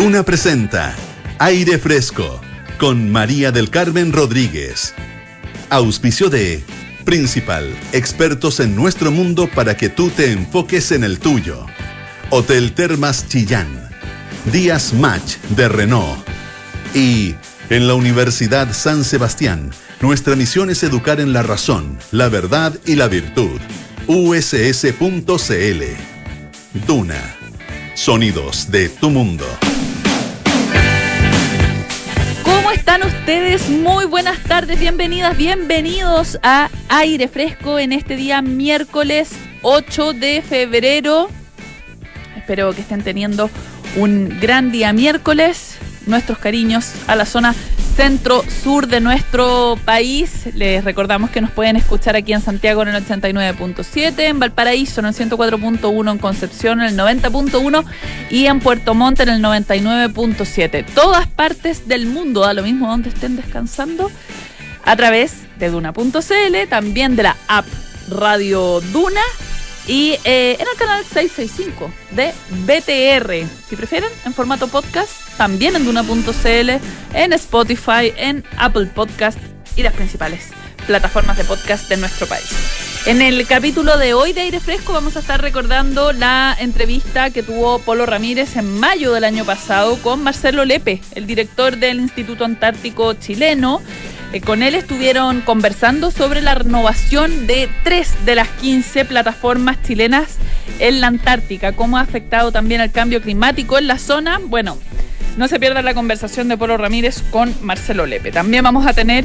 Duna presenta Aire Fresco con María del Carmen Rodríguez. Auspicio de Principal, expertos en nuestro mundo para que tú te enfoques en el tuyo. Hotel Termas Chillán. Díaz Match de Renault. Y en la Universidad San Sebastián, nuestra misión es educar en la razón, la verdad y la virtud. uss.cl. Duna. Sonidos de tu mundo. Ustedes? Muy buenas tardes, bienvenidas, bienvenidos a Aire Fresco en este día miércoles 8 de febrero. Espero que estén teniendo un gran día miércoles. Nuestros cariños a la zona centro-sur de nuestro país. Les recordamos que nos pueden escuchar aquí en Santiago en el 89.7, en Valparaíso en el 104.1, en Concepción en el 90.1 y en Puerto Montt en el 99.7. Todas partes del mundo, da lo mismo donde estén descansando, a través de Duna.cl, también de la app Radio Duna y eh, en el canal 665 de BTR, si prefieren, en formato podcast, también en Duna.cl, en Spotify, en Apple Podcast y las principales plataformas de podcast de nuestro país. En el capítulo de hoy de Aire Fresco vamos a estar recordando la entrevista que tuvo Polo Ramírez en mayo del año pasado con Marcelo Lepe, el director del Instituto Antártico Chileno, eh, con él estuvieron conversando sobre la renovación de tres de las 15 plataformas chilenas en la Antártica, cómo ha afectado también el cambio climático en la zona. Bueno, no se pierda la conversación de Polo Ramírez con Marcelo Lepe. También vamos a tener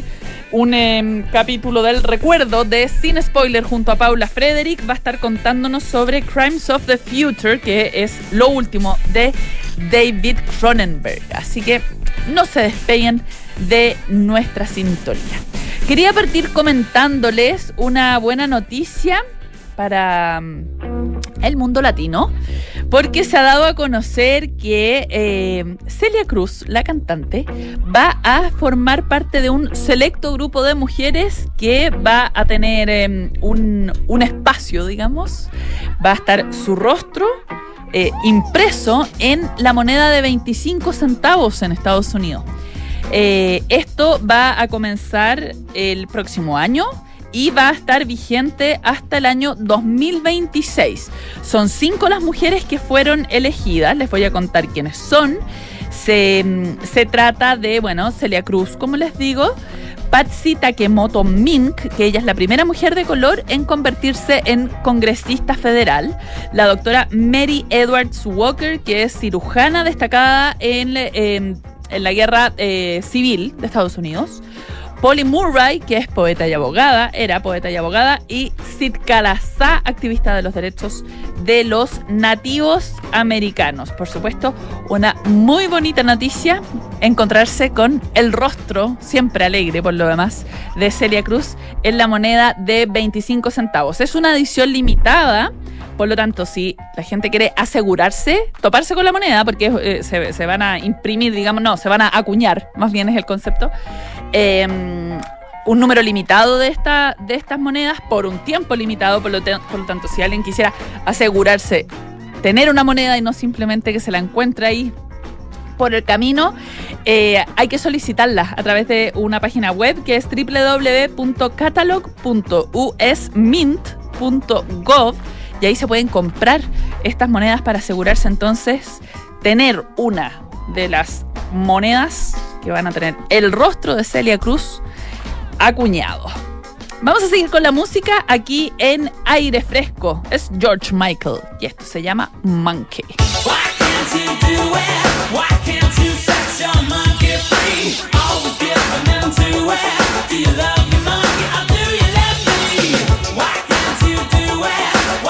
un em, capítulo del recuerdo de Sin Spoiler junto a Paula Frederick. Va a estar contándonos sobre Crimes of the Future, que es lo último de David Cronenberg. Así que no se despeguen de nuestra sintonía. Quería partir comentándoles una buena noticia para mm, el mundo latino, porque se ha dado a conocer que eh, Celia Cruz, la cantante, va a formar parte de un selecto grupo de mujeres que va a tener em, un, un, espacio, digamos, va a estar su rostro. Eh, impreso en la moneda de 25 centavos en Estados Unidos. Eh, esto va a comenzar el próximo año y va a estar vigente hasta el año 2026. Son cinco las mujeres que fueron elegidas, les voy a contar quiénes son. Se, se trata de, bueno, Celia Cruz, como les digo, Patsy Takemoto Mink, que ella es la primera mujer de color en convertirse en congresista federal. La doctora Mary Edwards Walker, que es cirujana destacada en, en en la guerra eh, civil de Estados Unidos. Polly Murray, que es poeta y abogada, era poeta y abogada, y Sid activista de los derechos de los nativos americanos. Por supuesto, una muy bonita noticia, encontrarse con el rostro, siempre alegre por lo demás, de Celia Cruz en la moneda de 25 centavos. Es una edición limitada por lo tanto, si la gente quiere asegurarse, toparse con la moneda, porque eh, se, van a imprimir, digamos, no, se van a acuñar, más bien es el concepto, em, un número limitado de, esta, de estas monedas por un tiempo limitado, por lo, por lo tanto, si alguien quisiera asegurarse tener una moneda y no simplemente que se la encuentre ahí por el camino, eh, hay que solicitarla a través de una página web que es www.catalog.usmint.gov y ahí se pueden comprar estas monedas para asegurarse entonces tener una de las monedas que van a tener el rostro de Celia Cruz acuñado. Vamos a seguir con la música aquí en Aire Fresco. Es George Michael y esto se llama Monkey. Do you love me, monkey? Do you love me? Why can't you do it?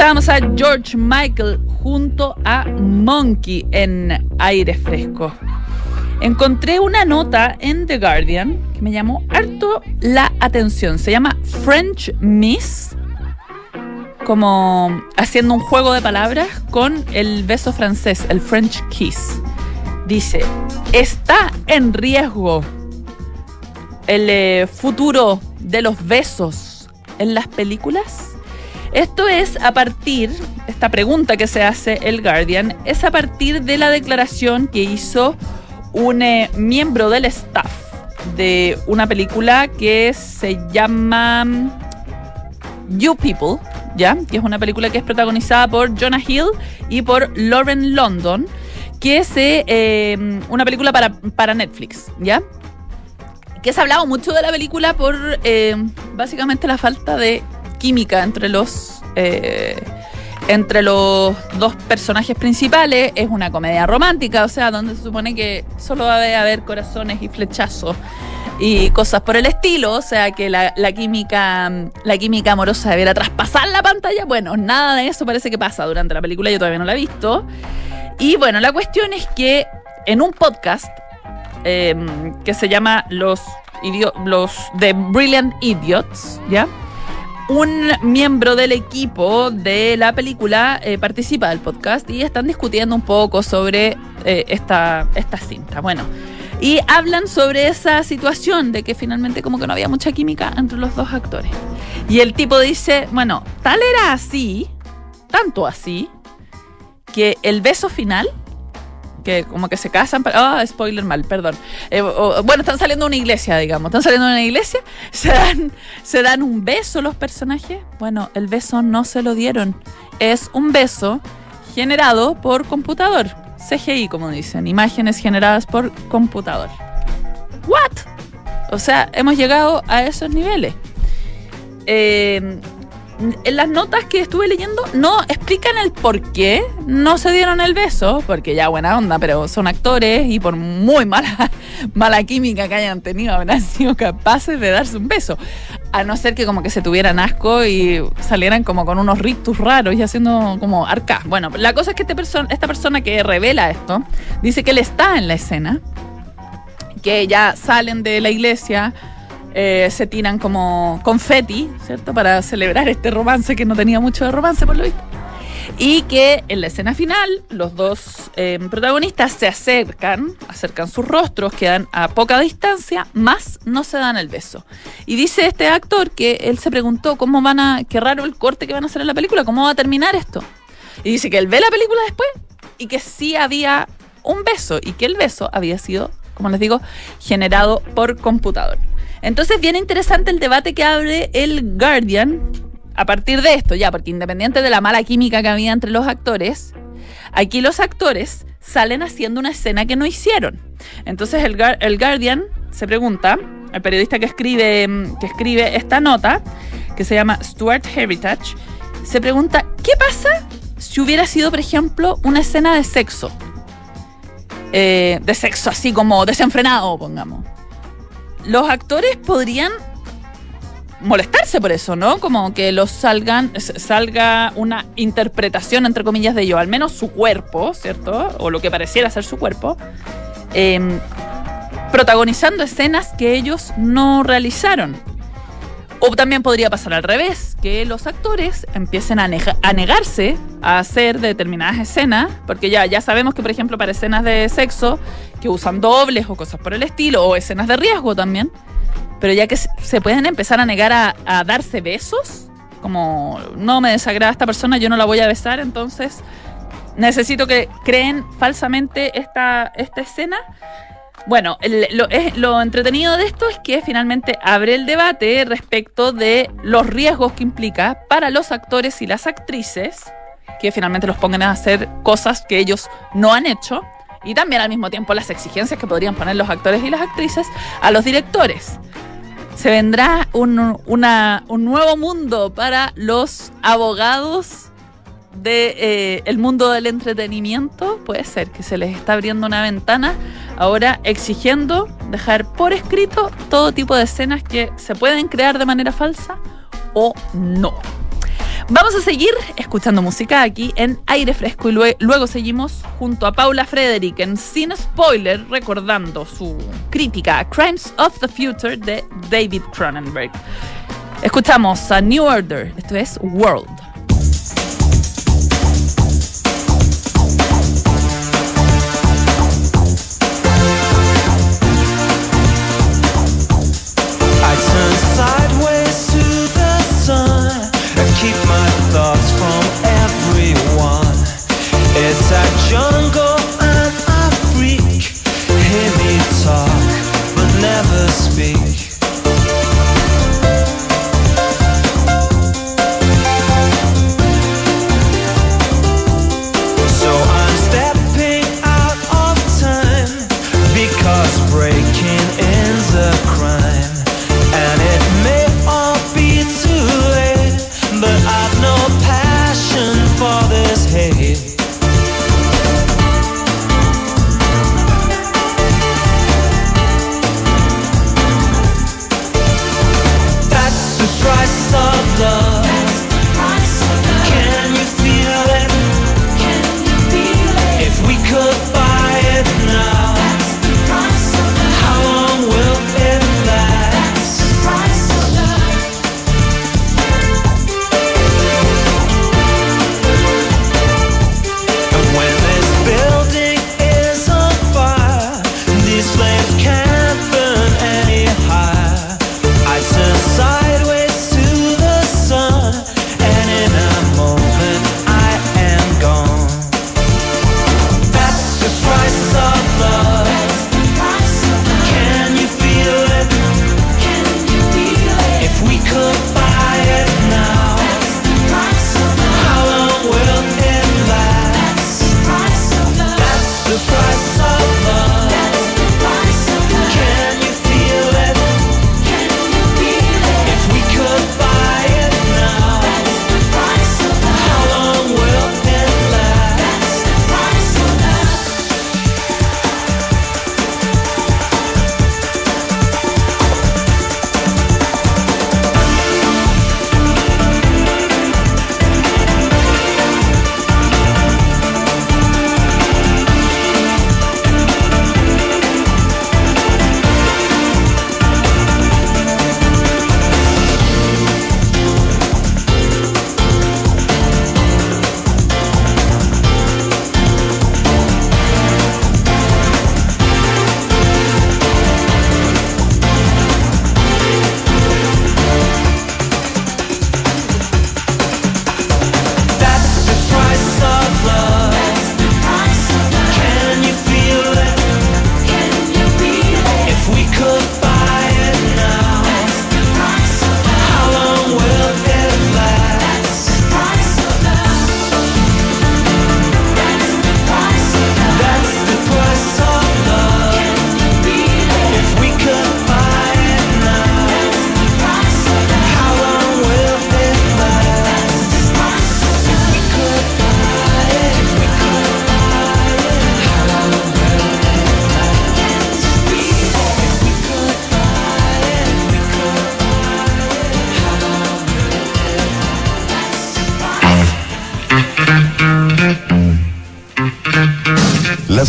Escuchábamos a George Michael junto a Monkey en aire fresco. Encontré una nota en The Guardian que me llamó harto la atención. Se llama French Miss, como haciendo un juego de palabras con el beso francés, el French Kiss. Dice, está en riesgo el eh, futuro de los besos en las películas. Esto es a partir, esta pregunta que se hace el Guardian, es a partir de la declaración que hizo un eh, miembro del staff de una película que se llama You People, ¿ya? Que es una película que es protagonizada por Jonah Hill y por Lauren London, que es eh, una película para, para Netflix, ¿ya? Que se ha hablado mucho de la película por eh, básicamente la falta de química entre los eh, entre los dos personajes principales. Es una comedia romántica, o sea, donde se supone que solo va a haber corazones y flechazos y cosas por el estilo, o sea que la, química la química amorosa debiera traspasar la pantalla. Bueno, nada de eso parece que pasa durante la película, yo todavía no la he visto. Y bueno, la cuestión es que en un podcast eh, que se llama Los, los The Brilliant Idiots, ¿ya? Un miembro del equipo de la película eh, participa del podcast y están discutiendo un poco sobre eh, esta, esta cinta. Bueno, y hablan sobre esa situación de que finalmente como que no había mucha química entre los dos actores. Y el tipo dice, bueno, tal era así, tanto así, que el beso final como que se casan. Ah, spoiler mal, perdón. Eh, bueno, están saliendo de una iglesia, digamos. Están saliendo de una iglesia, se dan, se dan un beso los personajes. Bueno, el beso no se lo dieron. Es un beso generado por computador. CGI, como dicen. Imágenes generadas por computador. ¿What? O sea, hemos llegado a esos niveles. Eh, en las notas que estuve leyendo no explican el por qué no se dieron el beso, porque ya buena onda, pero son actores y por muy mala, mala química que hayan tenido, habrán sido capaces de darse un beso. A no ser que como que se tuvieran asco y salieran como con unos rictus raros y haciendo como arcas. Bueno, la cosa es que este esta persona que revela esto dice que él está en la escena, que ya salen de la iglesia eh, se tiran como confeti, ¿cierto? Para celebrar este romance que no tenía mucho de romance, por lo visto. Y que en la escena final los dos eh, protagonistas se acercan, acercan sus rostros, quedan a poca distancia, más no se dan el beso. Y dice este actor que él se preguntó cómo van a, qué raro el corte que van a hacer en la película, cómo va a terminar esto. Y dice que él ve la película después y que sí había un beso y que el beso había sido, como les digo, generado por computador. Entonces, bien interesante el debate que abre el Guardian a partir de esto, ya, porque independiente de la mala química que había entre los actores, aquí los actores salen haciendo una escena que no hicieron. Entonces, el, el Guardian se pregunta, el periodista que escribe, que escribe esta nota, que se llama Stuart Heritage, se pregunta, ¿qué pasa si hubiera sido, por ejemplo, una escena de sexo? Eh, de sexo así como desenfrenado, pongamos los actores podrían molestarse por eso, ¿no? Como que los salgan, salga una interpretación, entre comillas, de ellos, al menos su cuerpo, ¿cierto? O lo que pareciera ser su cuerpo, em, protagonizando escenas que ellos no realizaron. O también podría pasar al revés, que los actores empiecen a, a, negarse a hacer determinadas escenas, porque ya, ya sabemos que, por ejemplo, para escenas de sexo, que usan dobles o cosas por el estilo, o escenas de riesgo también, pero ya que se pueden empezar a negar a, darse besos, como no me desagrada esta persona, yo no la voy a besar, entonces necesito que creen falsamente esta, esta escena. Bueno, lo, entretenido de esto es que finalmente abre el debate respecto de los riesgos que implica para los actores y las actrices que finalmente los pongan a hacer cosas que ellos no han hecho y también al mismo tiempo las exigencias que podrían poner los actores y las actrices a los directores. Se vendrá un, un nuevo mundo para los abogados de eh, el mundo del entretenimiento, puede ser que se les está abriendo una ventana ahora exigiendo dejar por escrito todo tipo de escenas que se pueden crear de manera falsa o no. Vamos a seguir escuchando música aquí en Aire Fresco y luego seguimos junto a Paula Frederick en Sin Spoiler recordando su crítica a Crimes of the Future de David Cronenberg. Escuchamos a New Order, esto es World.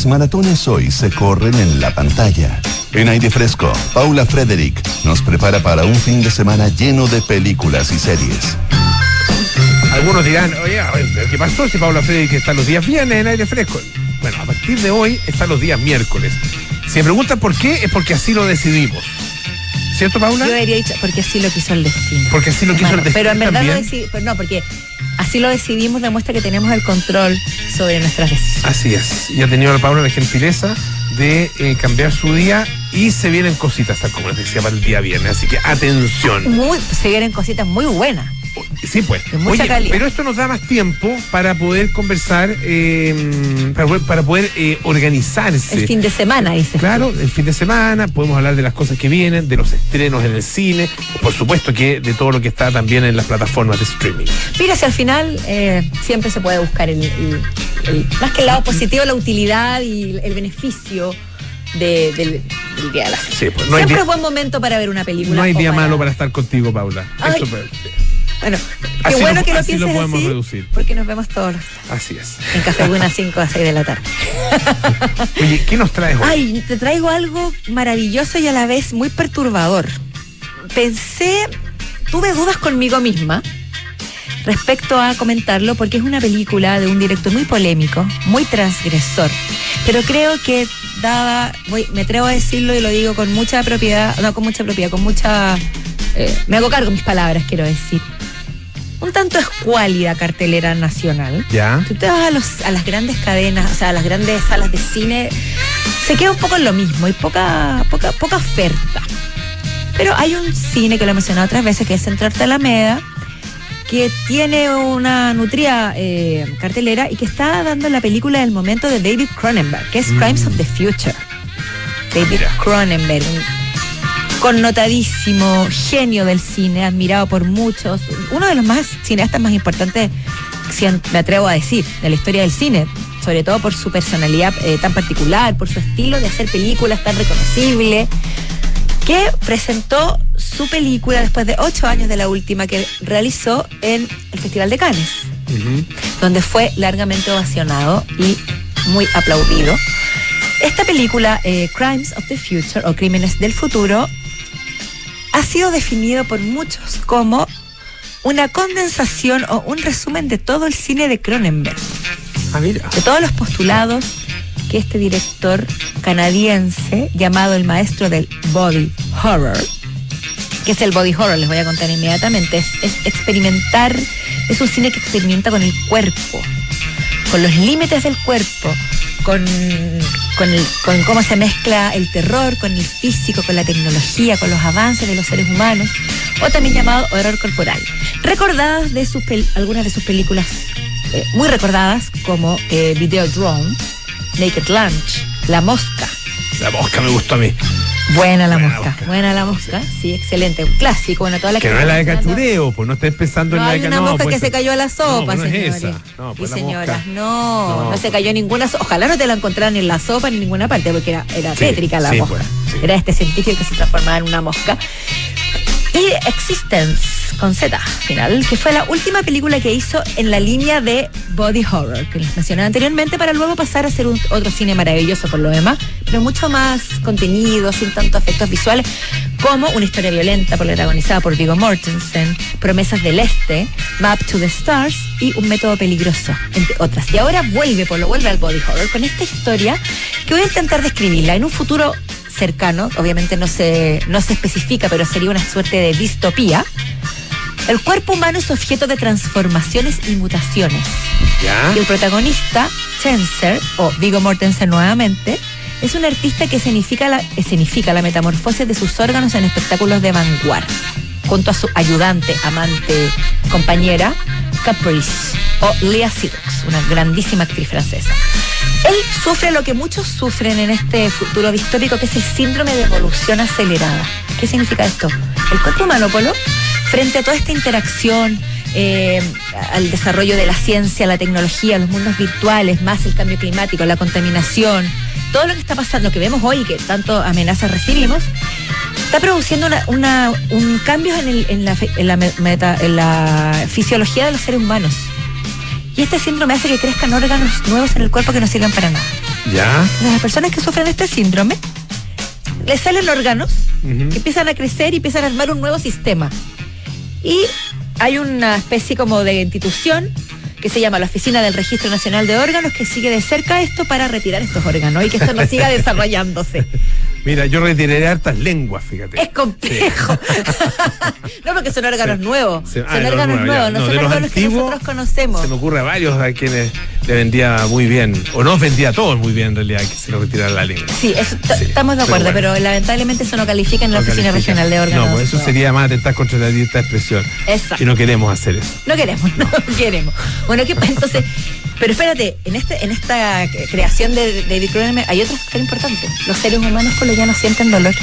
Las maratones hoy se corren en la pantalla. En aire fresco, Paula Frederick nos prepara para un fin de semana lleno de películas y series. Algunos dirán, oye, ¿qué pasó si Paula Frederick está los días viernes en aire fresco? Bueno, a partir de hoy están los días miércoles. Si me preguntan por qué, es porque así lo decidimos. ¿Cierto, Paula? Yo habría dicho, porque así lo quiso el destino. Porque así lo quiso el destino. Pero en verdad no, pues no, porque así lo decidimos, demuestra que tenemos el control sobre nuestras decisiones. Así es. Y ha tenido Paula la gentileza de eh, cambiar su día y se vienen cositas, tal como les decía, para el día viernes. Así que atención. Muy, se vienen cositas muy buenas. Sí, pues. pero esto nos da más tiempo para poder conversar, eh, para, poder eh, organizarse. El fin de semana, dice. Claro, el fin de semana, podemos hablar de las cosas que vienen, de los estrenos en el cine, por supuesto que de todo lo que está también en las plataformas de streaming. Mira, si al final eh, siempre se puede buscar el, más que el lado positivo, la utilidad y el beneficio. del, día de la sí, pues, Siempre es buen momento para ver una película. No hay día malo para estar contigo, Paula. Eso, Bueno, qué Así bueno lo- que lo lo pienses podemos así, reducir. porque nos vemos todos los- Así es. en Café Buena 5 a 6 de la tarde. Oye, ¿qué nos traes hoy? Ay, te traigo algo maravilloso y a la vez muy perturbador. Pensé, tuve dudas conmigo misma respecto a comentarlo porque es una película de un director muy polémico, muy transgresor, pero creo que daba, voy, me atrevo a decirlo y lo digo con mucha propiedad, no con mucha propiedad, con mucha, eh, me hago cargo de mis palabras, quiero decir. Un tanto escuálida cartelera nacional. Ya. Si usted vas a, los, a las grandes cadenas, o sea, a las grandes salas de cine, se queda un poco en lo mismo y poca, poca, poca oferta. Pero hay un cine que lo he mencionado otras veces, que es Centro Arte Alameda, que tiene una nutrida eh, cartelera y que está dando la película del momento de David Cronenberg, que es Crimes of the Future. David Mira. Cronenberg, un connotadísimo genio del cine, admirado por muchos, uno de los más cineastas más importantes, si me atrevo a decir, de la historia del cine, sobre todo por su personalidad eh, tan particular, por su estilo de hacer películas tan reconocible, que presentó su película después de ocho años de la última que realizó en el Festival de Cannes donde fue largamente ovacionado y muy aplaudido. Esta película, eh, Crimes of the Future o Crímenes del Futuro, ha sido definido por muchos como una condensación o un resumen de todo el cine de Cronenberg, Ah, mira. de todos los postulados que este director canadiense, llamado el maestro del body horror, que es el body horror, les voy a contar inmediatamente, es, es experimentar, es un cine que experimenta con el cuerpo, con los límites del cuerpo, con, con, el- con cómo se mezcla el terror, con el físico, con la tecnología, con los avances de los seres humanos, o también llamado horror corporal. Recordadas de sus algunas de sus películas, eh, muy recordadas, como eh, Videodrome, Naked Lunch, La Mosca, La mosca me gustó a mí. Buena la Buena mosca, buena la mosca, sí, excelente, un clásico, bueno, toda la Que no es la de cachureo, pues no estés pensando No en la hay de una no, mosca pues, que se cayó a la sopa, no, pues señores. esa. No, y pues señoras, no, no, No. se cayó ninguna sopa. Ojalá no te la encontraran en la sopa ni en ninguna parte, porque era, era Sí, tétrica la sí, mosca. pues, sí. Era este científico que se transformaba en una mosca. Y Existence, con Z final, que fue la última película que hizo en la línea de body horror, que les mencioné anteriormente, para luego pasar a hacer otro cine maravilloso por lo demás, pero mucho más contenido, sin tantos efectos visuales, como una historia violenta protagonizada por Viggo Mortensen, Promesas del Este, Map to the Stars y Un método peligroso, entre otras. Y ahora vuelve, por lo vuelve al body horror, con esta historia que voy a intentar describirla en un futuro cercano, obviamente no se, no se especifica, pero sería una suerte de distopía. El cuerpo humano es objeto de transformaciones y mutaciones. ¿Ya? Y el protagonista, Chenser, o Viggo Mortensen nuevamente, es un artista que escenifica la, escenifica la metamorfosis de sus órganos en espectáculos de vanguardia, junto a su ayudante, amante, compañera, Caprice, o Lea Seydoux, una grandísima actriz francesa. Él sufre lo que muchos sufren en este futuro distópico, que es el síndrome de evolución acelerada. ¿Qué significa esto? El cuerpo humano, Polo, frente a toda esta interacción, eh, al desarrollo de la ciencia, la tecnología, los mundos virtuales, más el cambio climático, la contaminación, todo lo que está pasando, lo que vemos hoy y que tanto amenazas recibimos, está produciendo una, una- un cambio en, el- en la, fe- en la me- meta- en la fisiología de los seres humanos. Y este síndrome hace que crezcan órganos nuevos en el cuerpo que no sirven para nada. ¿Ya? Las personas que sufren este síndrome, les salen órganos que empiezan a crecer y empiezan a armar un nuevo sistema. Y hay una especie como de institución que se llama la Oficina del Registro Nacional de Órganos que sigue de cerca esto para retirar estos órganos y que esto no siga desarrollándose. Mira, yo retiraré hartas lenguas, fíjate. Es complejo. no porque son órganos Sí. nuevos. Sí, ah, son los órganos nuevos, no, No, son órganos que antiguos, nosotros conocemos. Se me ocurre a varios a quienes le vendía muy bien, o no vendía a todos muy bien en realidad, que se lo retirara la lengua. Sí, eso estamos de pero acuerdo, pero, bueno. lamentablemente eso no califica en la No Oficina califica. Regional de Órganos. No, pues eso sería más atentar contra la libertad de expresión. Exacto. Y no queremos hacer eso. No queremos, no, queremos. Bueno, ¿qué, entonces, pero espérate, en este, en esta creación de David Cronenberg hay otro factor importante. Los seres humanos lo ya no sienten dolor.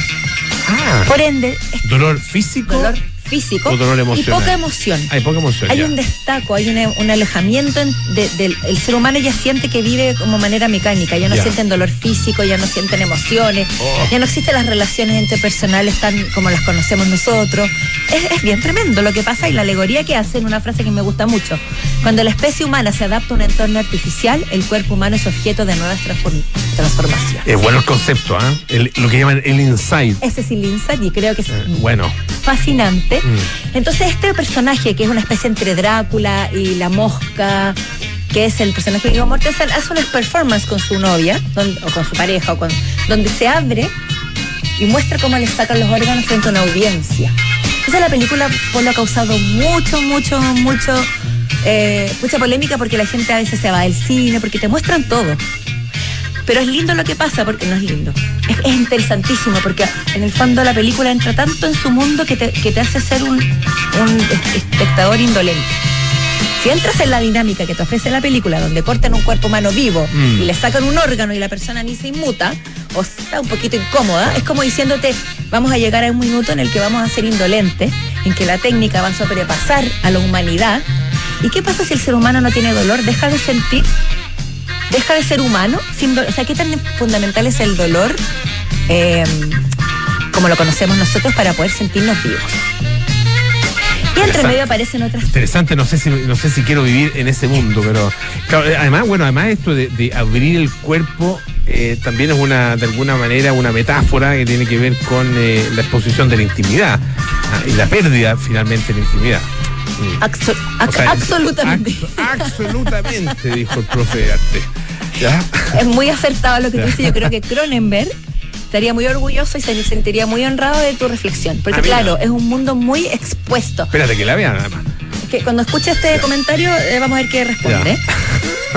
Ah. Por ende, ¿Dolor físico dolor físico dolor y poca emoción. Hay poca emoción. Hay ya. un destaco, hay un alejamiento en- de- del el ser humano ya siente que vive como manera mecánica, ya no Ya. sienten dolor físico, ya no sienten emociones, Oh. ya no existen las relaciones interpersonales tan como las conocemos nosotros. Es, es bien tremendo lo que pasa y la alegoría que hace en una frase que me gusta mucho. Cuando la especie humana se adapta a un entorno artificial, el cuerpo humano es objeto de nuevas transform- transformaciones. Es bueno el concepto. El- Lo que llaman el insight. Ese es el insight y creo que es Eh, Bueno. fascinante. Mm. Entonces este personaje, que es una especie entre Drácula y la mosca, que es el personaje de Viggo Mortensen, hace unas performances con su novia, o con su pareja, donde se abre y muestra cómo le sacan los órganos frente a una audiencia. Entonces la película pues, ha causado mucho, mucho, mucho, eh, mucha polémica porque la gente a veces se va del cine, porque te muestran todo. Pero es lindo lo que pasa, porque no es lindo. Es, es interesantísimo, porque en el fondo la película entra tanto en su mundo que te, que te hace ser un, un es- espectador indolente. Si entras en la dinámica que te ofrece la película, donde cortan un cuerpo humano vivo Mm. y le sacan un órgano y la persona ni se inmuta, o está un poquito incómoda, es como diciéndote, vamos a llegar a un minuto en el que vamos a ser indolentes, en que la técnica va a sobrepasar a la humanidad. ¿Y qué pasa si el ser humano no tiene dolor? ¿Deja de sentir? Deja de ser humano sin o sea qué tan fundamental es el dolor eh, como lo conocemos nosotros para poder sentirnos vivos y entre medio aparecen otras Interesante, no sé si no sé si quiero vivir en ese mundo, pero claro, eh, además, bueno, además esto de, de abrir el cuerpo eh, también es una, de alguna manera, una metáfora que tiene que ver con eh, la exposición de la intimidad ah, y la pérdida finalmente de la intimidad. O sea, absolutamente abso- absolutamente, dijo el profe de arte. ¿Ya? es muy acertado lo que tú dices yo creo que Cronenberg estaría muy orgulloso y se sentiría muy honrado de tu reflexión porque claro es un mundo muy expuesto Espérate que la vean nada más. Es que cuando escuche este Ya. comentario eh, vamos a ver qué responde.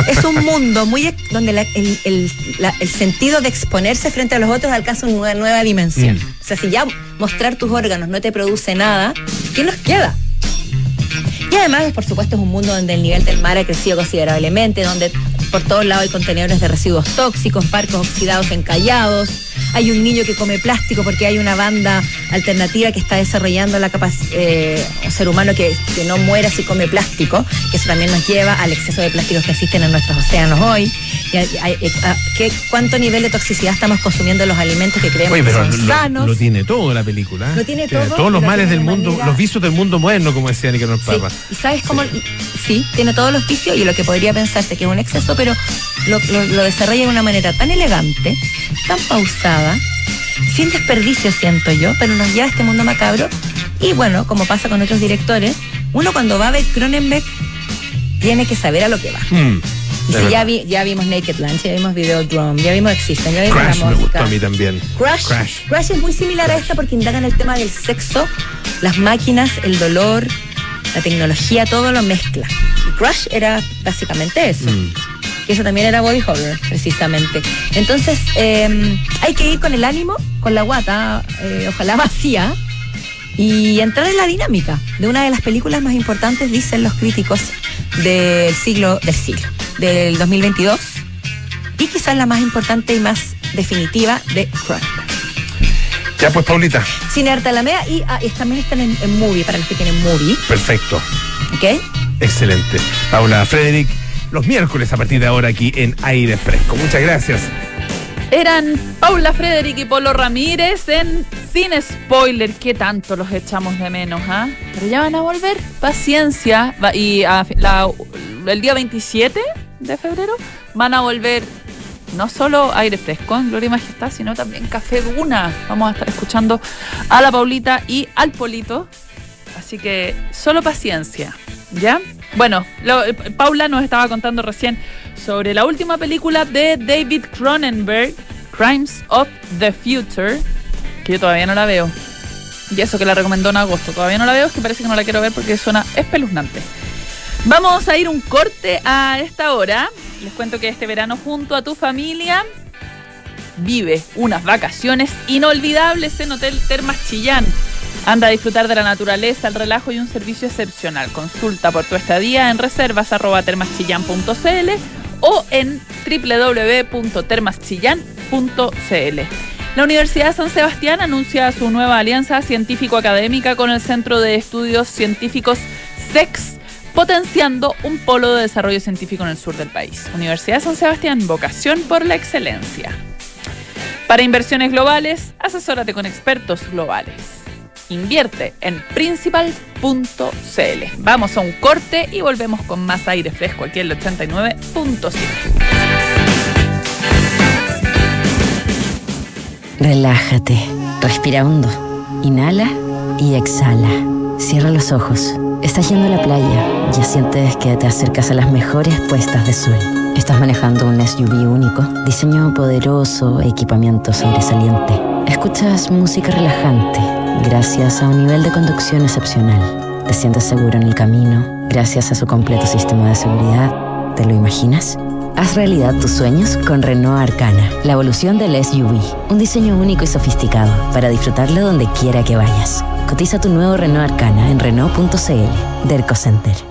es un mundo muy donde la- el, el- la- el sentido de exponerse frente a los otros alcanza una nueva, nueva dimensión. Mm. O sea, si ya mostrar tus órganos no te produce nada, ¿qué nos queda? Y además, por supuesto, es un mundo donde el nivel del mar ha crecido considerablemente, donde por todos lados hay contenedores de residuos tóxicos, barcos oxidados encallados. Hay un niño que come plástico porque hay una banda alternativa que está desarrollando la capacidad, un ser humano que, que no muera si come plástico, que eso también nos lleva al exceso de plásticos que existen en nuestros océanos hoy. Y eh, ah, ¿qué- ¿Cuánto nivel de toxicidad estamos consumiendo en los alimentos que creemos Oye, que son lo, sanos? lo tiene todo la película. ¿eh? Lo tiene todo, Todos los males del de mundo, manera- los vicios del mundo moderno, como decía Nicanor Sí, Papa. y sabes cómo, sí, tiene todos los vicios y lo que podría pensarse que es un exceso, pero lo, lo- lo desarrolla de una manera tan elegante, tan pausada, sin desperdicio siento yo, pero nos lleva a este mundo macabro. Y bueno, como pasa con otros directores, uno cuando va a ver Cronenberg tiene que saber a lo que va. Mm, Y si ya, verdad. vi- ya vimos Naked Lunch, ya vimos Videodrome, ya vimos Existen, ya vimos Crash La me gustó a mí también. Crash, Crash. Crash es muy similar a esta porque indagan el tema del sexo, las máquinas, el dolor, la tecnología, todo lo mezcla. Y Crash era básicamente eso. Mm. Que eso también era body horror, precisamente. Entonces, eh, hay que ir con el ánimo, con la guata, eh, ojalá vacía, y entrar en la dinámica de una de las películas más importantes, dicen los críticos, del siglo, del siglo, del 2022, y quizás la más importante y más definitiva de Cronenberg. Ya pues, Paulita. Cine Arte Alameda y, ah, y también están en, en Movie, para los que tienen Movie, Perfecto. ¿ok? Excelente. Paula Frederick, los miércoles a partir de ahora aquí en Aire Fresco. Muchas gracias. Eran Paula Frederick y Polo Ramírez en Sin Spoiler. ¿Qué tanto los echamos de menos, ah? Pero ya van a volver. Paciencia. Y a el día 27 de febrero van a volver no solo aire fresco en Gloria y Majestad, sino también Café Duna. Vamos a estar escuchando a la Paulita y al Polito. Así que solo paciencia, ¿ya? Bueno, eh, Paula nos estaba contando recién sobre la última película de David Cronenberg, Crimes of the Future, que yo todavía no la veo. Y eso que la recomendó en agosto. Todavía no la veo, es que parece que no la quiero ver porque suena espeluznante. Vamos a ir un corte a esta hora. Les cuento que este verano junto a tu familia vive unas vacaciones inolvidables en Hotel Termas Chillán. Anda a disfrutar de la naturaleza, el relajo y un servicio excepcional. Consulta por tu estadía en reservas arroba termaschillán.cl o en www.termaschillán.cl. La Universidad de San Sebastián anuncia su nueva alianza científico-académica con el Centro de Estudios Científicos SEX, potenciando un polo de desarrollo científico en el sur del país. Universidad de San Sebastián, vocación por la excelencia. Para inversiones globales, asesórate con expertos globales. Invierte en principal.cl. Vamos a un corte y volvemos con más aire fresco aquí en el 89.7. Relájate, respira hondo, inhala y exhala. Cierra los ojos. Estás yendo a la playa, ya sientes que te acercas a las mejores puestas de sol. Estás manejando un SUV único, diseño poderoso, equipamiento sobresaliente. Escuchas música relajante, gracias a un nivel de conducción excepcional. Te sientes seguro en el camino, gracias a su completo sistema de seguridad. ¿Te lo imaginas? Haz realidad tus sueños con Renault Arcana, la evolución del SUV. Un diseño único y sofisticado para disfrutarlo donde quiera que vayas. Cotiza tu nuevo Renault Arcana en Renault.cl. Derco Center.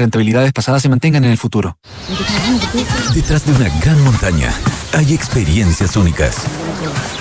rentabilidades pasadas se mantengan en el futuro. Detrás de una gran montaña hay experiencias únicas.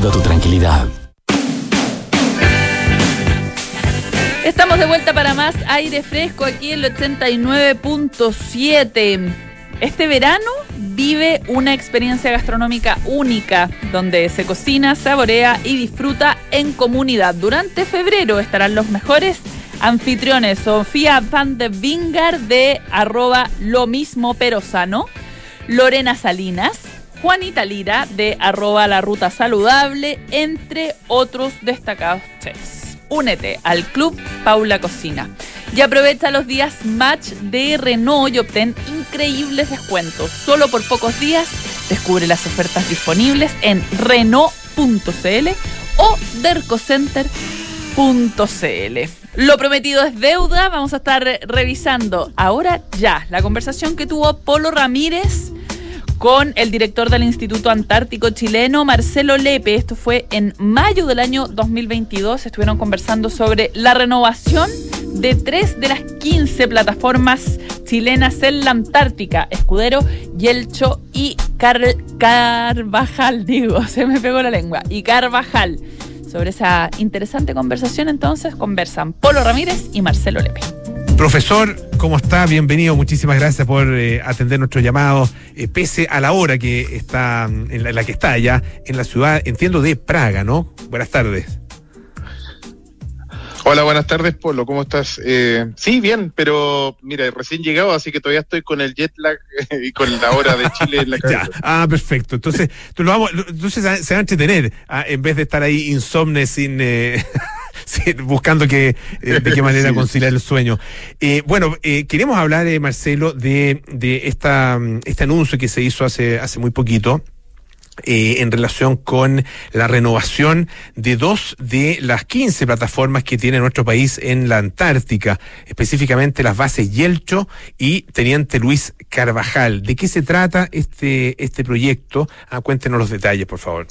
tu tranquilidad. Estamos de vuelta para más aire fresco aquí en el 89.7. Este verano vive una experiencia gastronómica única, donde se cocina, saborea y disfruta en comunidad. Durante febrero estarán los mejores anfitriones. Sofía Van de Vingar de arroba lo mismo pero sano. Lorena Salinas. Juanita Lira de arroba la ruta saludable, entre otros destacados chefs. Únete al Club Paula Cocina y aprovecha los días match de Renault y obtén increíbles descuentos. Solo por pocos días descubre las ofertas disponibles en Renault.cl o dercocenter.cl. Lo prometido es deuda. Vamos a estar revisando ahora ya la conversación que tuvo Polo Ramírez con el director del Instituto Antártico Chileno, Marcelo Lepe. Esto fue en mayo del año 2022. Estuvieron conversando sobre la renovación de tres de las 15 plataformas chilenas en la Antártica, Escudero, Yelcho y Car- Carvajal, digo, se me pegó la lengua, y Carvajal. Sobre esa interesante conversación entonces conversan Polo Ramírez y Marcelo Lepe. Profesor, ¿cómo está? Bienvenido. Muchísimas gracias por eh, atender nuestro llamado, eh, pese a la hora que está, mm, en la, en la que está allá, en la ciudad, entiendo, de Praga, ¿no? Buenas tardes. Hola, buenas tardes, Polo. ¿Cómo estás? Eh, sí, bien, pero mira, recién llegado, así que todavía estoy con el jet lag y con la hora de Chile en la. Ah, perfecto. Entonces, tú lo vamos, entonces se va a entretener ah, en vez de estar ahí insomne sin. Buscando que, eh, de qué manera conciliar el sueño. Eh, bueno, eh, queremos hablar, Marcelo, de, de esta, este anuncio que se hizo hace, hace muy poquito. en relación con la renovación de dos de las 15 plataformas que tiene nuestro país en la Antártica, específicamente las bases Yelcho y Teniente Luis Carvajal. ¿De qué se trata este, este proyecto? Ah, cuéntenos los detalles, por favor.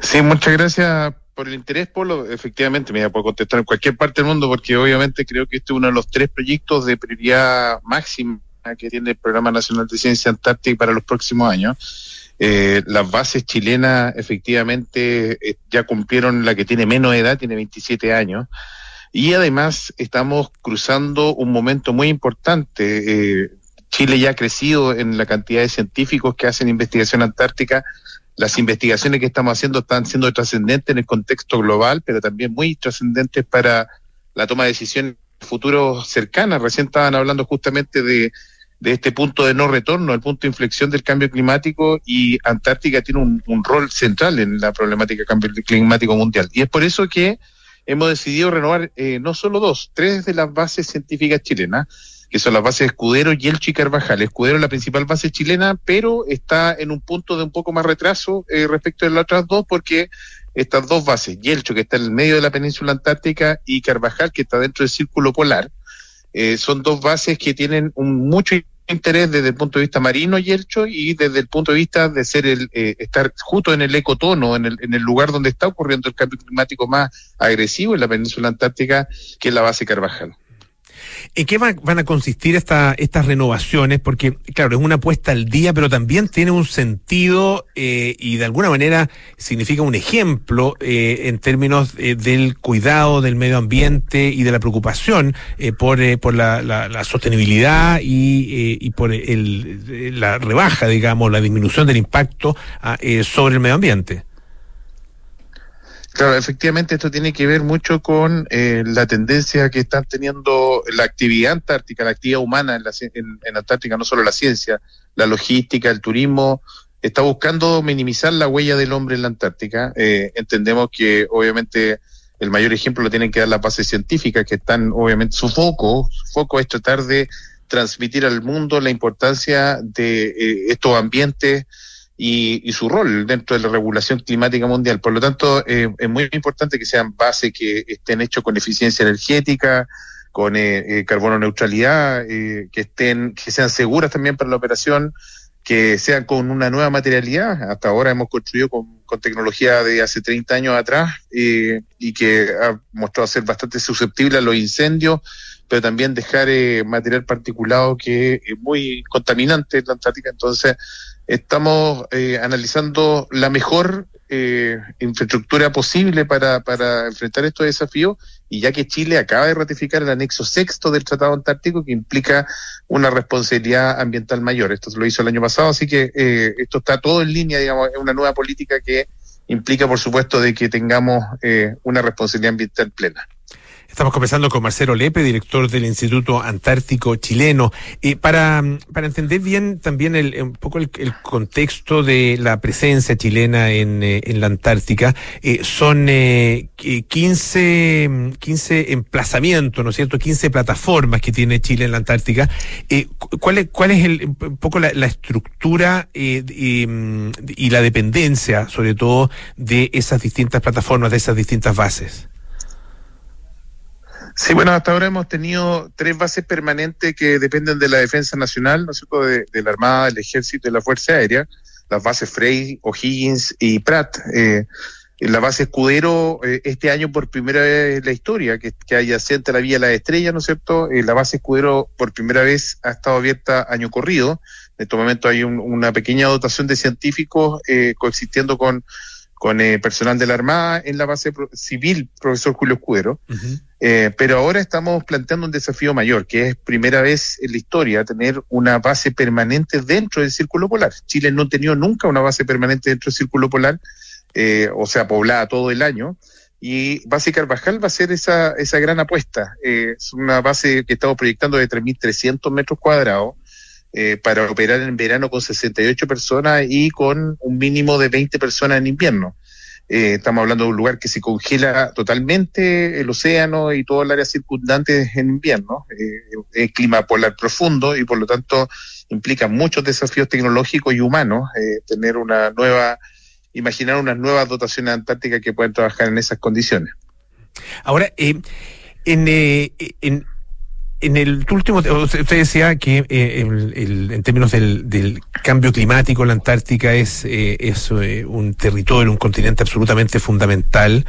Sí, muchas gracias por el interés, Polo, efectivamente, me puedo contestar en cualquier parte del mundo, porque obviamente creo que este es uno de los tres proyectos de prioridad máxima que tiene el Programa Nacional de Ciencia Antártica para los próximos años. Eh, las bases chilenas efectivamente eh, ya cumplieron la que tiene menos edad, tiene 27 años. Y además estamos cruzando un momento muy importante. Eh, Chile ya ha crecido en la cantidad de científicos que hacen investigación antártica las investigaciones que estamos haciendo están siendo trascendentes en el contexto global, pero también muy trascendentes para la toma de decisiones futuros cercanas. Recién estaban hablando justamente de, este punto de no retorno, el punto de inflexión del cambio climático y Antártica tiene un, rol central en la problemática del cambio climático mundial. Y es por eso que hemos decidido renovar eh, no solo dos, tres de las bases científicas chilenas que son las bases Escudero, y Carvajal. Escudero es la principal base chilena, pero está en un punto de un poco más retraso eh, respecto de las otras dos, porque estas dos bases, Yelcho, que está en el medio de la península antártica, y Carvajal, que está dentro del círculo polar, eh, son dos bases que tienen un mucho interés desde el punto de vista marino Yelcho y desde el punto de vista de ser el eh, estar justo en el ecotono, en el, en el lugar donde está ocurriendo el cambio climático más agresivo en la península antártica, que es la base Carvajal. ¿En qué van, a consistir esta, estas renovaciones? Porque, claro, es una apuesta al día, pero también tiene un sentido eh, y de alguna manera significa un ejemplo eh, en términos eh, del cuidado del medio ambiente y de la preocupación por, por la, la, sostenibilidad y, y por el, la rebaja, digamos, la disminución del impacto ah, sobre el medio ambiente. Claro, efectivamente esto tiene que ver mucho con eh, la tendencia que están teniendo la actividad antártica, la actividad humana en, la, en, Antártica, no solo la ciencia, la logística, el turismo, está buscando minimizar la huella del hombre en la Antártica. Eh, entendemos que obviamente el mayor ejemplo lo tienen que dar las bases científicas, que están obviamente su foco, su foco es tratar de transmitir al mundo la importancia de eh, estos ambientes y, su rol dentro de la regulación climática mundial. Por lo tanto, eh, es muy importante que sean bases que estén hechos con eficiencia energética, con eh, eh, carbono neutralidad, que estén, que sean seguras también para la operación, que sean con una nueva materialidad. Hasta ahora hemos construido con, tecnología de hace 30 años atrás y que ha mostrado ser bastante susceptible a los incendios, pero también dejar material particulado que es muy contaminante en la Antártica. Entonces, estamos eh, analizando la mejor eh, infraestructura posible para, para enfrentar estos desafíos y ya que Chile acaba de ratificar el anexo sexto del Tratado Antártico que implica una responsabilidad ambiental mayor. Esto lo hizo el año pasado, así que eh, esto está todo en línea, digamos, es una nueva política que implica, por supuesto, de que tengamos una responsabilidad ambiental plena. Estamos conversando con Marcelo Lepe, director del Instituto Antártico Chileno. y para, para entender bien también el, un poco el, contexto de la presencia chilena en, eh, en la Antártica, eh, son eh, 15, 15 emplazamientos, ¿no es cierto? 15 plataformas que tiene Chile en la Antártica. Eh, ¿cuál, es, ¿Cuál es el, un poco la, estructura eh, y, y la dependencia, sobre todo, de esas distintas plataformas, de esas distintas bases? Sí, bueno, hasta ahora hemos tenido tres bases permanentes que dependen de la Defensa Nacional, ¿no es cierto?, de, la Armada, del Ejército y la Fuerza Aérea, las bases Frey, O'Higgins y Pratt. Eh, la base Escudero, eh, este año por primera vez en la historia, que, que adyacente a la Vía La Estrella, ¿no es cierto?, eh, la base Escudero por primera vez ha estado abierta año corrido. En este momento hay una pequeña dotación de científicos eh, coexistiendo con con eh, personal de la Armada en la base civil, profesor Julio Escudero. Eh, pero ahora estamos planteando un desafío mayor, que es primera vez en la historia tener una base permanente dentro del Círculo Polar. Chile no ha tenido nunca una base permanente dentro del Círculo Polar, eh, o sea, poblada todo el año. Y Base Carvajal va a ser esa, esa gran apuesta. Eh, es una base que estamos proyectando de 3.300 metros cuadrados eh, para operar en verano con 68 personas y con un mínimo de 20 personas en invierno. Eh, estamos hablando de un lugar que se congela totalmente el océano y todo el área circundante en invierno. Eh, es clima polar profundo y por lo tanto implica muchos desafíos tecnológicos y humanos tener una nueva, imaginar unas nuevas dotaciones antárticas que puedan trabajar en esas condiciones. Ahora, en, en, en el último, usted decía que eh, el- en términos del, cambio climático, la Antártica es, eh, eh, un territorio, un continente absolutamente fundamental.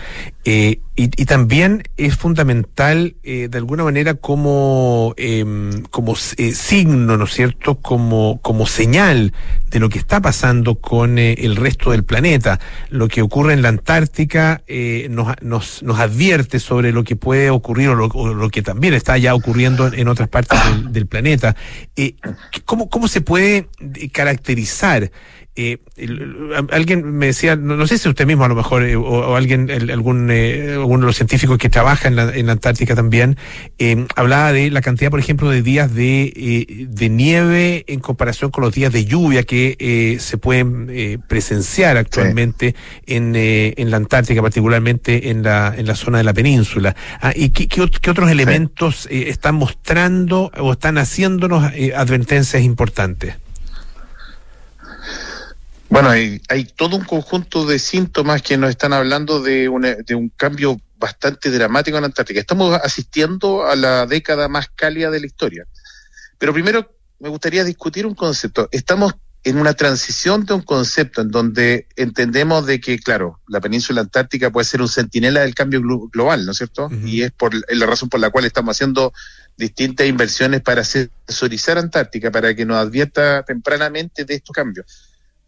eh, y, también es fundamental, de alguna manera, como, em, como signo, ¿no es cierto?, como, como señal de lo que está pasando con el resto del planeta. Lo que ocurre en la Antártica nos, nos, advierte sobre lo que puede ocurrir o lo que también está ya ocurriendo en, otras partes del, del planeta. Eh, ¿cómo, ¿Cómo se puede eh, caracterizar? Eh, alguien me decía, no, no sé si usted mismo a lo mejor, eh, o, o alguien, el- algún, eh, alguno de los científicos que trabaja en la, en la Antártica también, eh, hablaba de la cantidad, por ejemplo, de días de, eh, de nieve en comparación con los días de lluvia que eh, se pueden eh, presenciar actualmente en, en la Antártica, particularmente en la, en la zona de la península. Ah, ¿Y qué, qué ot- qué otros elementos están mostrando o están haciéndonos advertencias importantes? Bueno, hay, hay todo un conjunto de síntomas que nos están hablando de, una- de un cambio bastante dramático en la Antártica. Estamos asistiendo a la década más cálida de la historia. Pero primero me gustaría discutir un concepto. Estamos en una transición de un concepto en donde entendemos de que, claro, la península antártica puede ser un centinela del cambio glo- global, ¿no es cierto? Y es por la razón por la cual estamos haciendo distintas inversiones para asesorizar Antártica, para que nos advierta tempranamente de estos cambios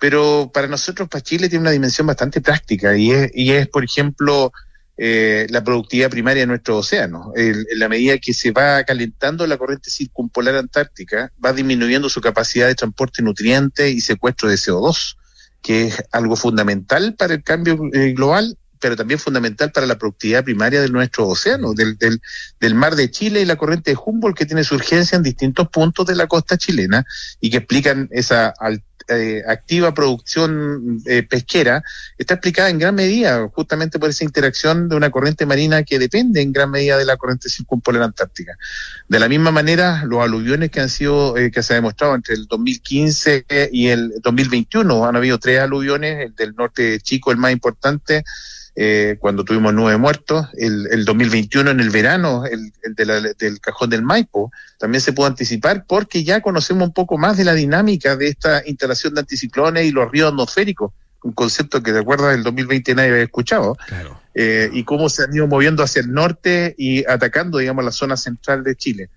pero para nosotros, para Chile, tiene una dimensión bastante práctica y es, y es por ejemplo, eh, la productividad primaria de nuestro océano. El- en la medida que se va calentando la corriente circumpolar antártica, va disminuyendo su capacidad de transporte de nutrientes y secuestro de CO2, que es algo fundamental para el cambio eh, global pero también fundamental para la productividad primaria de nuestro océano, del, del, del mar de Chile y la corriente de Humboldt que tiene su urgencia en distintos puntos de la costa chilena y que explican esa al- eh, activa producción eh, pesquera, está explicada en gran medida justamente por esa interacción de una corriente marina que depende en gran medida de la corriente circumpolar antártica. De la misma manera, los aluviones que han sido, eh, que se ha demostrado entre el 2015 y el 2021, han habido tres aluviones, el del norte de Chico, el más importante, eh, cuando tuvimos nueve muertos, el, el 2021 en el verano, el, el de la- del cajón del Maipo, también se pudo anticipar porque ya conocemos un poco más de la dinámica de esta instalación de anticiclones y los ríos atmosféricos, un concepto que de acuerdo del 2020 nadie había escuchado, eh, y cómo se han ido moviendo hacia el norte y atacando, digamos, la zona central de Chile.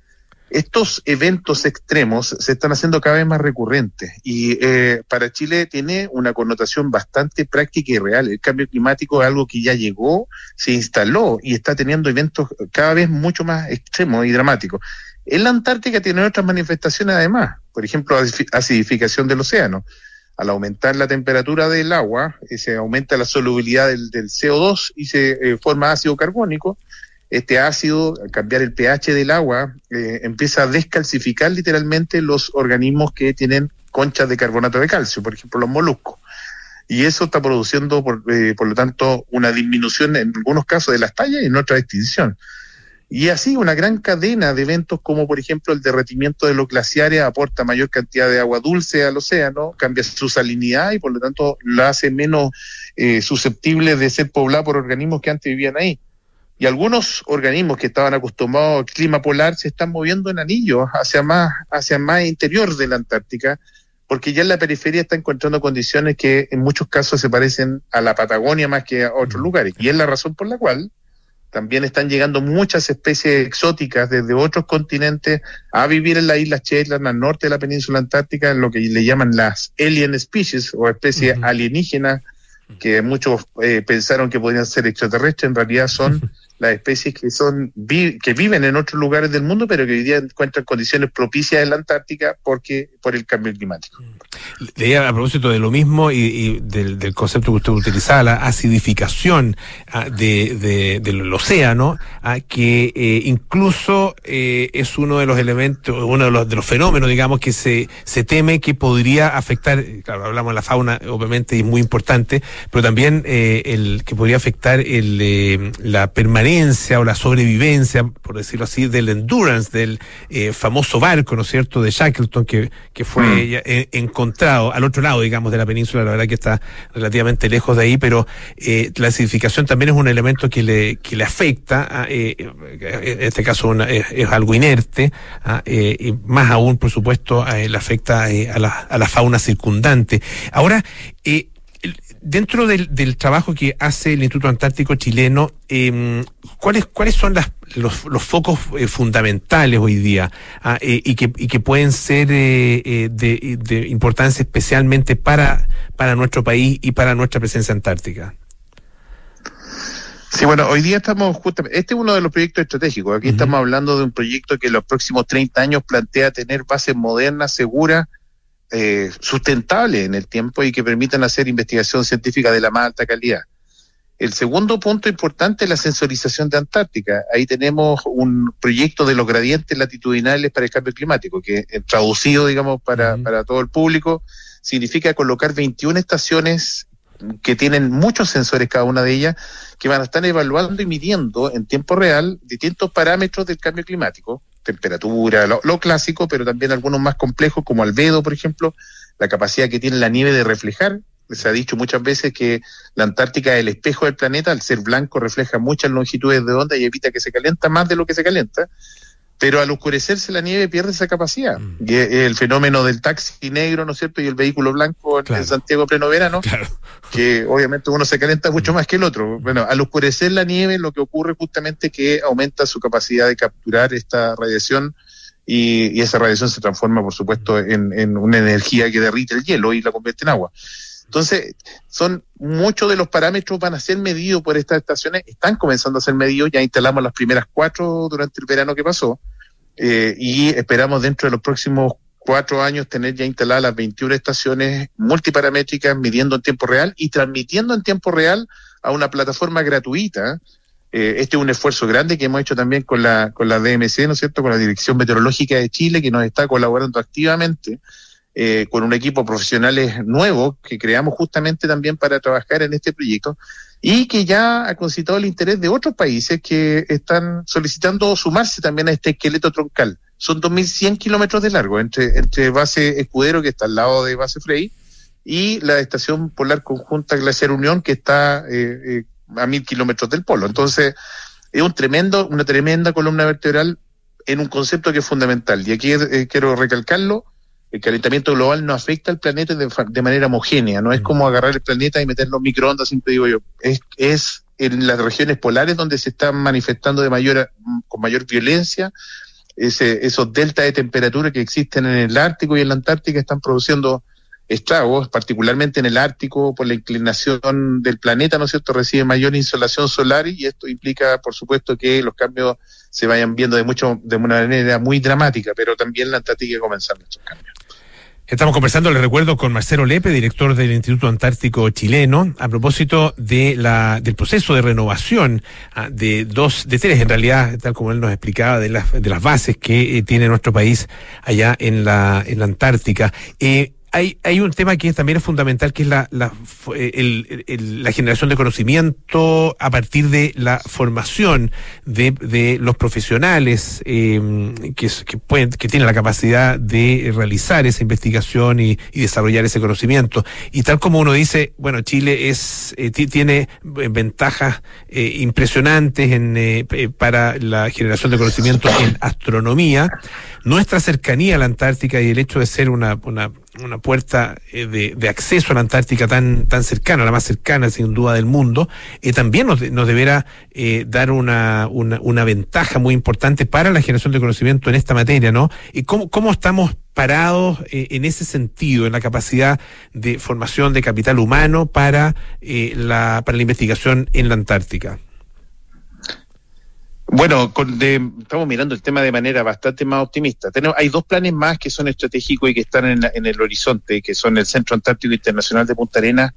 Estos eventos extremos se están haciendo cada vez más recurrentes y eh, para Chile tiene una connotación bastante práctica y real. El cambio climático es algo que ya llegó, se instaló y está teniendo eventos cada vez mucho más extremos y dramáticos. En la Antártica tiene otras manifestaciones además, por ejemplo, acidifi- acidificación del océano. Al aumentar la temperatura del agua, eh, se aumenta la solubilidad del, del CO2 y se eh, forma ácido carbónico este ácido, al cambiar el pH del agua, eh, empieza a descalcificar literalmente los organismos que tienen conchas de carbonato de calcio, por ejemplo los moluscos. Y eso está produciendo, por, eh, por lo tanto, una disminución en algunos casos de las tallas y en otras extinción. Y así una gran cadena de eventos como por ejemplo el derretimiento de los glaciares aporta mayor cantidad de agua dulce al océano, cambia su salinidad y por lo tanto la hace menos eh, susceptible de ser poblada por organismos que antes vivían ahí. Y algunos organismos que estaban acostumbrados al clima polar se están moviendo en anillos hacia más, hacia más interior de la Antártica, porque ya en la periferia está encontrando condiciones que en muchos casos se parecen a la Patagonia más que a otros lugares. Y es la razón por la cual también están llegando muchas especies exóticas desde otros continentes a vivir en las Islas Shetland, al norte de la península antártica, en lo que le llaman las alien species o especies alienígenas, que muchos eh, pensaron que podrían ser extraterrestres, en realidad son las especies que son vi- que viven en otros lugares del mundo, pero que hoy día encuentran condiciones propicias en la Antártica porque por el cambio climático. leía a propósito de lo mismo y, del, concepto que usted utilizaba, la acidificación ah, de, del océano, ah, que eh, incluso eh, es uno de los elementos, uno de los, de los fenómenos, digamos, que se, se teme que podría afectar, claro, hablamos de la fauna, obviamente, y es muy importante, pero también eh, el que podría afectar el, la permanencia o la sobrevivencia, por decirlo así, del endurance, del famoso barco, ¿no es cierto?, de Shackleton, que, que fue mm. encontrado al otro lado, digamos, de la península, la verdad que está relativamente lejos de ahí, pero la acidificación también es un elemento que le, que le afecta, eh, en este caso es, algo inerte, eh, y más aún, por supuesto, le afecta a, la, a la fauna circundante. Ahora, dentro del, del, trabajo que hace el Instituto Antártico Chileno, eh, ¿cuáles, ¿cuáles son las, los, los focos fundamentales hoy día ah, y, que, y que pueden ser de, de, importancia especialmente para, para nuestro país y para nuestra presencia antártica? Sí, bueno, hoy día estamos justamente, este es uno de los proyectos estratégicos. Aquí estamos hablando de un proyecto que en los próximos 30 años plantea tener bases modernas, seguras, eh, sustentables en el tiempo y que permitan hacer investigación científica de la más alta calidad. El segundo punto importante es la sensorización de Antártica. Ahí tenemos un proyecto de los gradientes latitudinales para el cambio climático, que eh, traducido, digamos, para, para todo el público, significa colocar 21 estaciones que tienen muchos sensores cada una de ellas, que van a estar evaluando y midiendo en tiempo real distintos parámetros del cambio climático, temperatura, lo, clásico, pero también algunos más complejos como albedo, por ejemplo, la capacidad que tiene la nieve de reflejar. Se ha dicho muchas veces que la Antártica es el espejo del planeta, al ser blanco refleja muchas longitudes de onda y evita que se calienta más de lo que se calienta pero al oscurecerse la nieve pierde esa capacidad. Mm. Y el fenómeno del taxi negro, ¿no es cierto? Y el vehículo blanco en Santiago pleno verano, que obviamente uno se calienta mucho más que el otro. Bueno, al oscurecer la nieve lo que ocurre justamente es que aumenta su capacidad de capturar esta radiación y, esa radiación se transforma, por supuesto, en, en una energía que derrite el hielo y la convierte en agua. Entonces, son muchos de los parámetros van a ser medidos por estas estaciones, están comenzando a ser medidos, ya instalamos las primeras cuatro durante el verano que pasó, eh, y esperamos dentro de los próximos cuatro años tener ya instaladas las 21 estaciones multiparamétricas midiendo en tiempo real y transmitiendo en tiempo real a una plataforma gratuita. Eh, este es un esfuerzo grande que hemos hecho también con la, con la DMC, ¿no es cierto?, con la Dirección Meteorológica de Chile, que nos está colaborando activamente eh, con un equipo profesionales nuevo que creamos justamente también para trabajar en este proyecto y que ya ha concitado el interés de otros países que están solicitando sumarse también a este esqueleto troncal. Son 2.100 kilómetros de largo entre, entre base Escudero, que está al lado de base Frey, y la estación polar conjunta Glaciar Unión, que está eh, eh, a mil kilómetros del polo. Entonces, es un tremendo, una tremenda columna vertebral en un concepto que es fundamental. Y aquí quiero recalcarlo, el calentamiento global no afecta al planeta de, manera homogénea, no es como agarrar el planeta y meterlo en microondas, siempre digo yo, es, es en las regiones polares donde se están manifestando de mayor, con mayor violencia ese, esos deltas de temperatura que existen en el Ártico y en la Antártica están produciendo estragos, particularmente en el Ártico, por la inclinación del planeta, ¿no es cierto?, recibe mayor insolación solar y esto implica, por supuesto, que los cambios se vayan viendo de mucho, de una manera muy dramática, pero también la Antártica comenzando estos cambios. Estamos conversando, les recuerdo, con Marcelo Lepe, director del Instituto Antártico Chileno, a propósito de la, del proceso de renovación ah, de dos, de tres, en realidad, tal como él nos explicaba, de las, de las bases que eh, tiene nuestro país allá en la, en la Antártica. Eh, hay, hay un tema que también es fundamental, que es la, la, el, la generación de conocimiento a partir de la formación de, de los profesionales eh, que, pueden, que tienen la capacidad de realizar esa investigación y, y desarrollar ese conocimiento. Y tal como uno dice, bueno, Chile es eh, tiene ventajas eh, impresionantes en, eh, para la generación de conocimiento en astronomía. Nuestra cercanía a la Antártica y el hecho de ser una, una una puerta eh, de, acceso a la Antártica tan, tan cercana, la más cercana sin duda del mundo, eh, también nos, nos deberá eh, dar una, una, una, ventaja muy importante para la generación de conocimiento en esta materia, ¿no? ¿Y cómo, cómo estamos parados en ese sentido, en la capacidad de formación de capital humano para, la, para la investigación en la Antártica? Bueno, con de, estamos mirando el tema de manera bastante más optimista. Tenemos, hay dos planes más que son estratégicos y que están en, en el horizonte, que son el Centro Antártico Internacional de Punta Arenas,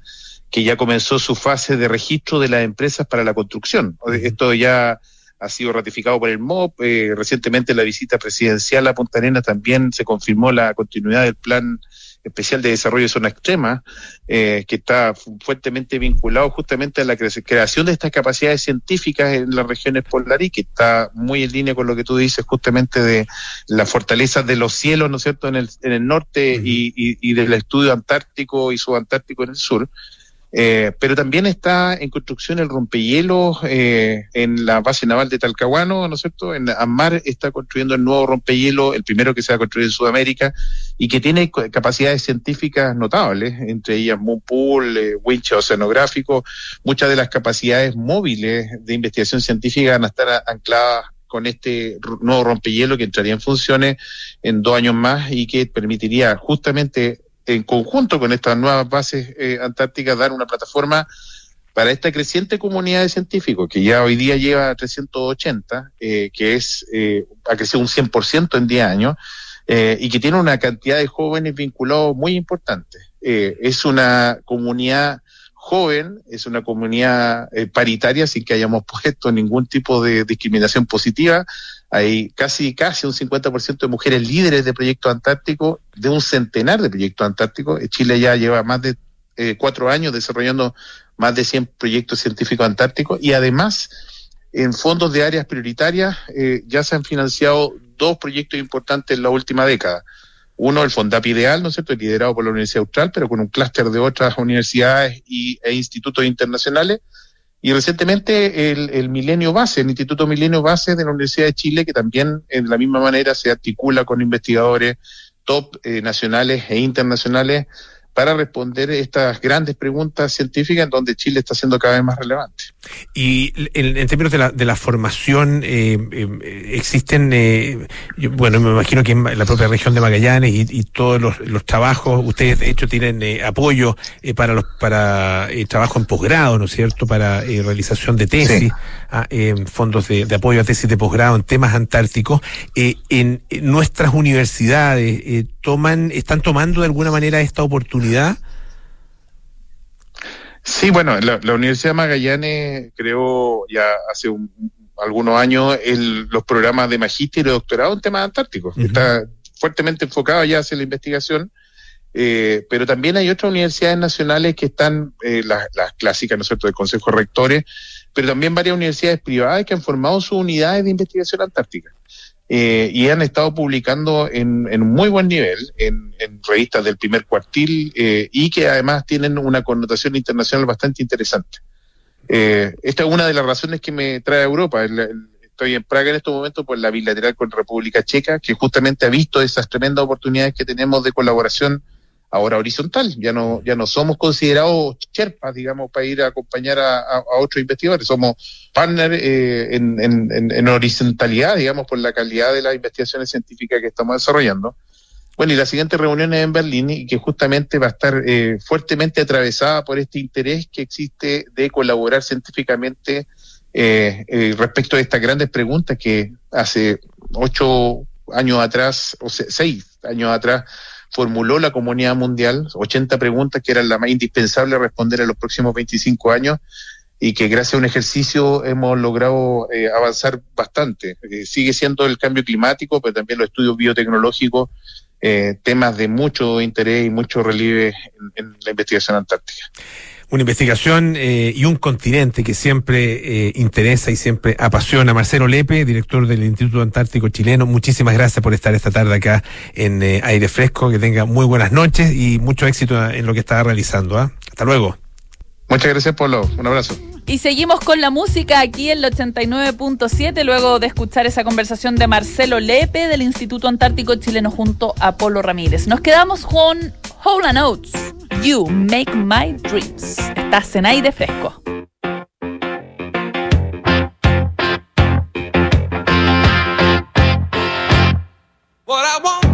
que ya comenzó su fase de registro de las empresas para la construcción. Esto ya ha sido ratificado por el MOP. Eh, recientemente la visita presidencial a Punta Arenas también se confirmó la continuidad del plan especial de desarrollo de zona extrema, eh, que está fuertemente vinculado justamente a la creación de estas capacidades científicas en las regiones polares, que está muy en línea con lo que tú dices justamente de la fortaleza de los cielos, ¿no es cierto?, en el, en el norte y, y, y del estudio antártico y subantártico en el sur. Eh, pero también está en construcción el rompehielos eh, en la base naval de Talcahuano, ¿no es cierto? En Amar está construyendo el nuevo rompehielos, el primero que se va a construir en Sudamérica, y que tiene capacidades científicas notables, entre ellas Moonpool, eh, winch oceanográfico, muchas de las capacidades móviles de investigación científica van a estar ancladas con este nuevo rompehielos que entraría en funciones en dos años más y que permitiría justamente en conjunto con estas nuevas bases eh, antárticas, dar una plataforma para esta creciente comunidad de científicos, que ya hoy día lleva 380, eh, que es, eh, ha crecido un 100% en 10 años, eh, y que tiene una cantidad de jóvenes vinculados muy importante. Eh, es una comunidad joven, es una comunidad paritaria sin que hayamos puesto ningún tipo de discriminación positiva. Hay casi, casi un 50% de mujeres líderes de proyectos antárticos, de un centenar de proyectos antárticos. Chile ya lleva más de eh, cuatro años desarrollando más de 100 proyectos científicos antárticos y además en fondos de áreas prioritarias eh, ya se han financiado dos proyectos importantes en la última década. Uno, el Fondap Ideal, ¿no es cierto?, liderado por la Universidad Austral, pero con un clúster de otras universidades y, e institutos internacionales. Y recientemente el, el, Milenio Base, el Instituto Milenio Base de la Universidad de Chile, que también de la misma manera se articula con investigadores top eh, nacionales e internacionales para responder estas grandes preguntas científicas en donde Chile está siendo cada vez más relevante. Y en, en términos de la, de la formación, eh, eh, existen, eh, yo, bueno, me imagino que en la propia región de Magallanes y, y todos los, los, trabajos, ustedes de hecho tienen eh, apoyo eh, para los para trabajo en posgrado, ¿no es cierto?, para realización de tesis, sí. A, ah, fondos de, de, apoyo a tesis de posgrado en temas antárticos. En, en, nuestras universidades toman, están tomando de alguna manera esta oportunidad Sí, bueno, la, la, Universidad de Magallanes creó ya hace un, algunos años el, los programas de magíster y doctorado en temas antárticos. Uh -huh. Está fuertemente enfocado ya hacia la investigación, eh, pero también hay otras universidades nacionales que están, eh, las, las clásicas, ¿no es cierto?, del Consejo de Rectores, pero también varias universidades privadas que han formado sus unidades de investigación antártica eh, y han estado publicando en, en muy buen nivel en, en, revistas del primer cuartil eh, y que además tienen una connotación internacional bastante interesante. Eh, esta es una de las razones que me trae a Europa. Estoy en Praga en estos momentos por la bilateral con República Checa, que justamente ha visto esas tremendas oportunidades que tenemos de colaboración ahora horizontal. Ya no, ya no somos considerados cherpas, digamos, para ir a acompañar a, a, otros investigadores. Somos partner eh, en, en, en, horizontalidad, digamos, por la calidad de las investigaciones científicas que estamos desarrollando. Bueno, y la siguiente reunión es en Berlín y que justamente va a estar eh, fuertemente atravesada por este interés que existe de colaborar científicamente eh, eh, respecto a estas grandes preguntas que hace ocho años atrás, o seis años atrás, formuló la comunidad mundial, 80 preguntas que eran la más indispensable a responder en los próximos 25 años y que gracias a un ejercicio hemos logrado eh, avanzar bastante. Eh, sigue siendo el cambio climático, pero también los estudios biotecnológicos, eh, temas de mucho interés y mucho relieve en, en la investigación antártica una investigación eh, y un continente que siempre eh, interesa y siempre apasiona. Marcelo Lepe, director del Instituto Antártico Chileno, muchísimas gracias por estar esta tarde acá en eh, Aire Fresco. Que tenga muy buenas noches y mucho éxito en lo que está realizando. ¿eh? Hasta luego. Muchas gracias, Polo. Un abrazo. Y seguimos con la música aquí en el 89.7, luego de escuchar esa conversación de Marcelo Lepe del Instituto Antártico Chileno junto a Polo Ramírez. Nos quedamos con Hole Oates. You Make My Dreams. Estás en aire fresco. What I want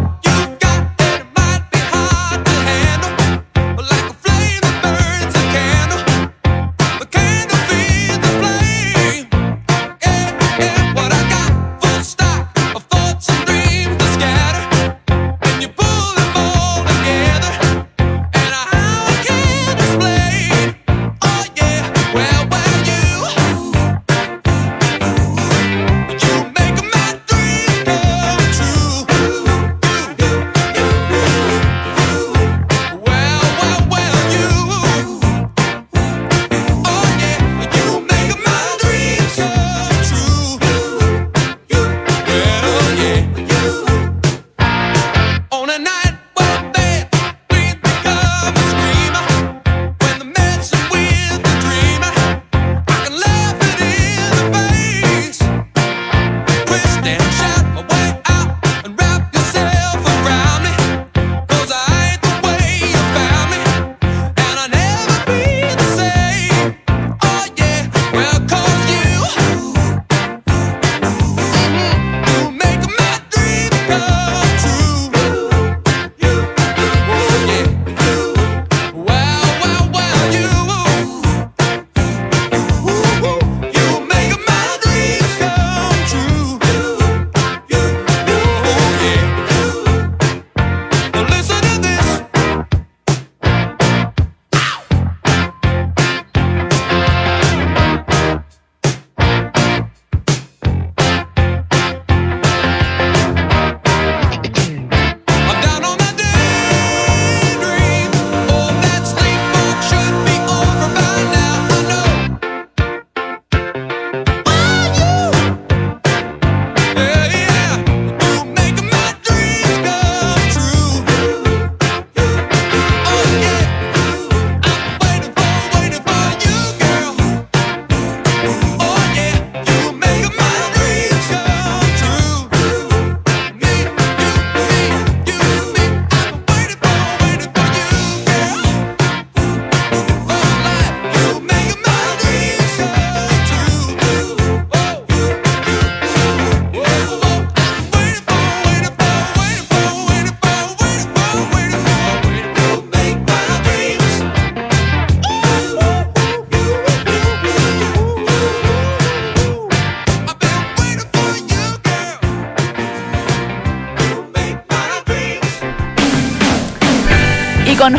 con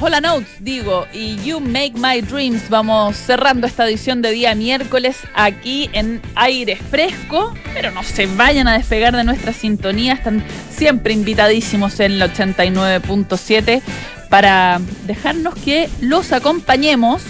Hola, Notes, digo, y You Make My Dreams, vamos cerrando esta edición de día miércoles aquí en aire fresco, pero no se vayan a despegar de nuestra sintonía, están siempre invitadísimos en el 89.7 para dejarnos que los acompañemos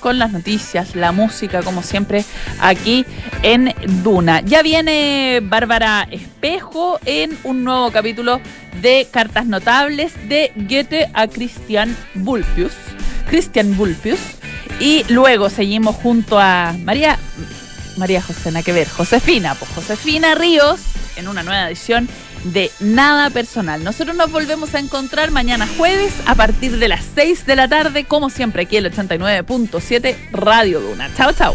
con las noticias, la música, como siempre, aquí en Duna. Ya viene Bárbara Espejo en un nuevo capítulo de Cartas Notables de Goethe a Christian Vulpius. Christian Vulpius. Y luego seguimos junto a María, María José, que Josefina, pues Josefina Ríos, en una nueva edición de Nada Personal. Nosotros nos volvemos a encontrar mañana jueves a partir de las 6 de la tarde, como siempre aquí el 89.7 Radio Duna. Chao, chao.